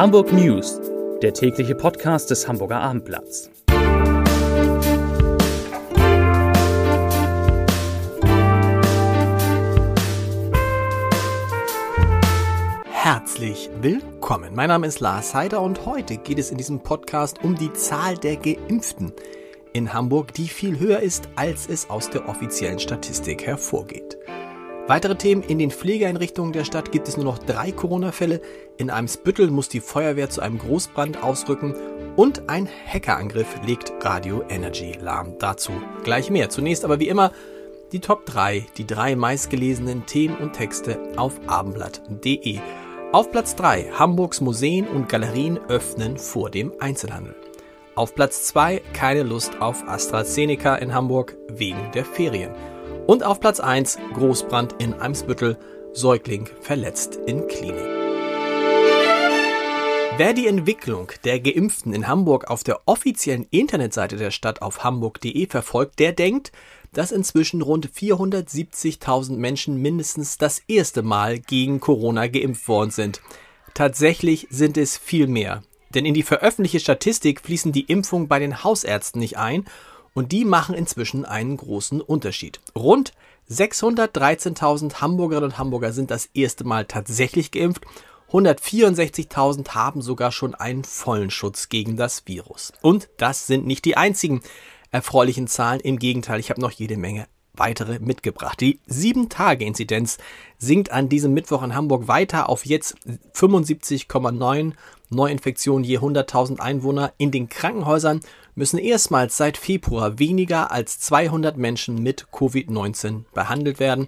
Hamburg News, der tägliche Podcast des Hamburger Abendblatts. Herzlich willkommen. Mein Name ist Lars Heider und heute geht es in diesem Podcast um die Zahl der Geimpften in Hamburg, die viel höher ist, als es aus der offiziellen Statistik hervorgeht. Weitere Themen. In den Pflegeeinrichtungen der Stadt gibt es nur noch drei Corona-Fälle. In Eimsbüttel muss die Feuerwehr zu einem Großbrand ausrücken. Und ein Hackerangriff legt Radio Energy lahm. Dazu gleich mehr. Zunächst aber wie immer die Top 3, die drei meistgelesenen Themen und Texte auf abendblatt.de. Auf Platz 3 Hamburgs Museen und Galerien öffnen vor dem Einzelhandel. Auf Platz 2 keine Lust auf AstraZeneca in Hamburg wegen der Ferien. Und auf Platz 1 Großbrand in Eimsbüttel, Säugling verletzt in Klinik. Wer die Entwicklung der Geimpften in Hamburg auf der offiziellen Internetseite der Stadt auf hamburg.de verfolgt, der denkt, dass inzwischen rund 470.000 Menschen mindestens das erste Mal gegen Corona geimpft worden sind. Tatsächlich sind es viel mehr. Denn in die veröffentlichte Statistik fließen die Impfungen bei den Hausärzten nicht ein und die machen inzwischen einen großen Unterschied. Rund 613.000 Hamburgerinnen und Hamburger sind das erste Mal tatsächlich geimpft. 164.000 haben sogar schon einen vollen Schutz gegen das Virus. Und das sind nicht die einzigen erfreulichen Zahlen. Im Gegenteil, ich habe noch jede Menge weitere mitgebracht. Die 7-Tage-Inzidenz sinkt an diesem Mittwoch in Hamburg weiter auf jetzt 75,9 Neuinfektionen je 100.000 Einwohner. In den Krankenhäusern müssen erstmals seit Februar weniger als 200 Menschen mit Covid-19 behandelt werden.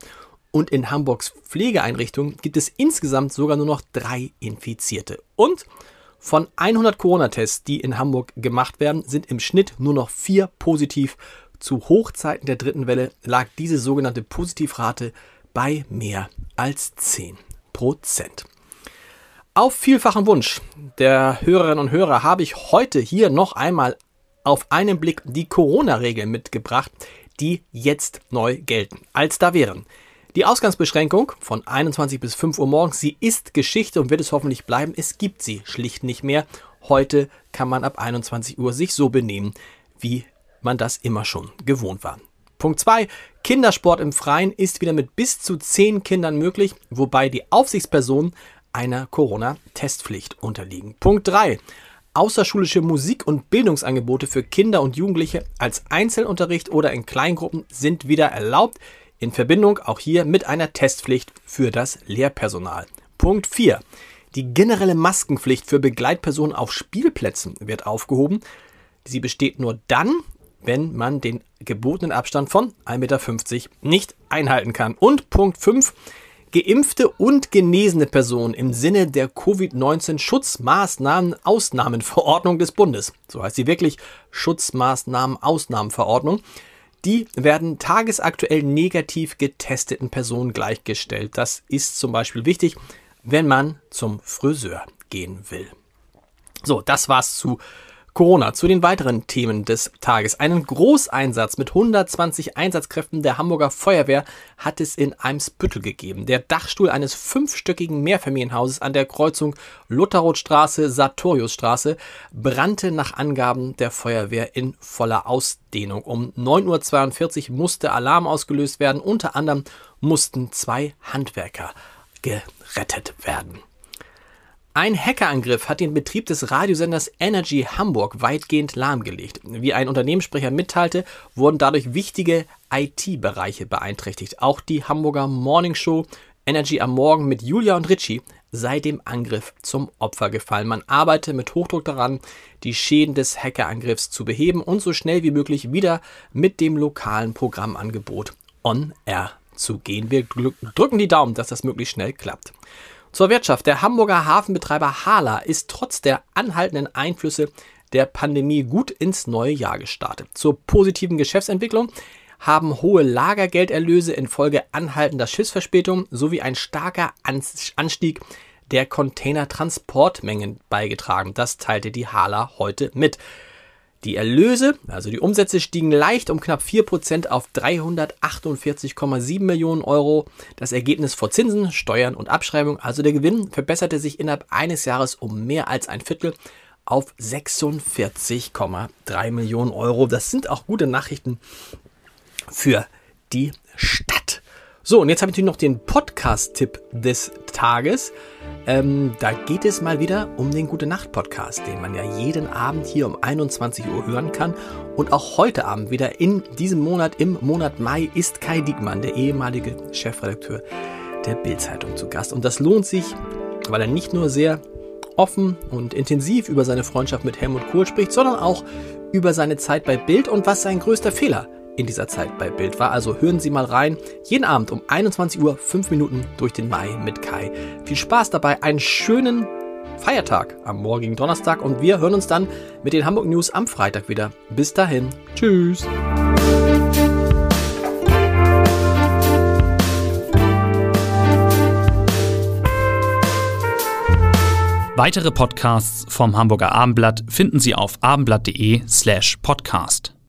Und in Hamburgs Pflegeeinrichtungen gibt es insgesamt sogar nur noch drei Infizierte. Und von 100 Corona-Tests, die in Hamburg gemacht werden, sind im Schnitt nur noch vier positiv. Zu Hochzeiten der dritten Welle lag diese sogenannte Positivrate bei mehr als 10 Prozent. Auf vielfachen Wunsch der Hörerinnen und Hörer habe ich heute hier noch einmal auf einen Blick die Corona-Regeln mitgebracht, die jetzt neu gelten. Als da wären die Ausgangsbeschränkung von 21 bis 5 Uhr morgens, sie ist Geschichte und wird es hoffentlich bleiben. Es gibt sie schlicht nicht mehr. Heute kann man ab 21 Uhr sich so benehmen, wie man das immer schon gewohnt war. Punkt 2. Kindersport im Freien ist wieder mit bis zu 10 Kindern möglich, wobei die Aufsichtspersonen einer Corona-Testpflicht unterliegen. Punkt 3. Außerschulische Musik- und Bildungsangebote für Kinder und Jugendliche als Einzelunterricht oder in Kleingruppen sind wieder erlaubt, in Verbindung auch hier mit einer Testpflicht für das Lehrpersonal. Punkt 4. Die generelle Maskenpflicht für Begleitpersonen auf Spielplätzen wird aufgehoben. Sie besteht nur dann, wenn man den gebotenen Abstand von 1,50 Meter nicht einhalten kann. Und Punkt 5. Geimpfte und genesene Personen im Sinne der Covid-19 Schutzmaßnahmen-Ausnahmenverordnung des Bundes, so heißt sie wirklich Schutzmaßnahmen-Ausnahmenverordnung, die werden tagesaktuell negativ getesteten Personen gleichgestellt. Das ist zum Beispiel wichtig, wenn man zum Friseur gehen will. So, das war's zu Corona. Zu den weiteren Themen des Tages. Einen Großeinsatz mit 120 Einsatzkräften der Hamburger Feuerwehr hat es in Eimsbüttel gegeben. Der Dachstuhl eines fünfstöckigen Mehrfamilienhauses an der Kreuzung Lutherrothstraße-Sartoriusstraße brannte nach Angaben der Feuerwehr in voller Ausdehnung. Um 9.42 Uhr musste Alarm ausgelöst werden. Unter anderem mussten zwei Handwerker gerettet werden. Ein Hackerangriff hat den Betrieb des Radiosenders Energy Hamburg weitgehend lahmgelegt. Wie ein Unternehmenssprecher mitteilte, wurden dadurch wichtige IT-Bereiche beeinträchtigt. Auch die Hamburger Morning Show Energy am Morgen mit Julia und Richie sei dem Angriff zum Opfer gefallen. Man arbeite mit Hochdruck daran, die Schäden des Hackerangriffs zu beheben und so schnell wie möglich wieder mit dem lokalen Programmangebot on air zu gehen. Wir drücken die Daumen, dass das möglichst schnell klappt. Zur Wirtschaft. Der Hamburger Hafenbetreiber Hala ist trotz der anhaltenden Einflüsse der Pandemie gut ins neue Jahr gestartet. Zur positiven Geschäftsentwicklung haben hohe Lagergelderlöse infolge anhaltender Schiffsverspätung sowie ein starker Anstieg der Containertransportmengen beigetragen. Das teilte die Hala heute mit. Die Erlöse, also die Umsätze, stiegen leicht um knapp 4% auf 348,7 Millionen Euro. Das Ergebnis vor Zinsen, Steuern und Abschreibung, also der Gewinn, verbesserte sich innerhalb eines Jahres um mehr als ein Viertel auf 46,3 Millionen Euro. Das sind auch gute Nachrichten für die Stadt. So, und jetzt habe ich natürlich noch den Podcast-Tipp des Tages. Ähm, da geht es mal wieder um den Gute Nacht Podcast, den man ja jeden Abend hier um 21 Uhr hören kann. Und auch heute Abend wieder in diesem Monat, im Monat Mai, ist Kai Diekmann, der ehemalige Chefredakteur der Bildzeitung, zu Gast. Und das lohnt sich, weil er nicht nur sehr offen und intensiv über seine Freundschaft mit Helmut Kohl spricht, sondern auch über seine Zeit bei Bild und was sein größter Fehler in dieser Zeit bei Bild war. Also hören Sie mal rein. Jeden Abend um 21 Uhr, 5 Minuten durch den Mai mit Kai. Viel Spaß dabei, einen schönen Feiertag am morgigen Donnerstag und wir hören uns dann mit den Hamburg News am Freitag wieder. Bis dahin. Tschüss. Weitere Podcasts vom Hamburger Abendblatt finden Sie auf abendblatt.de slash podcast.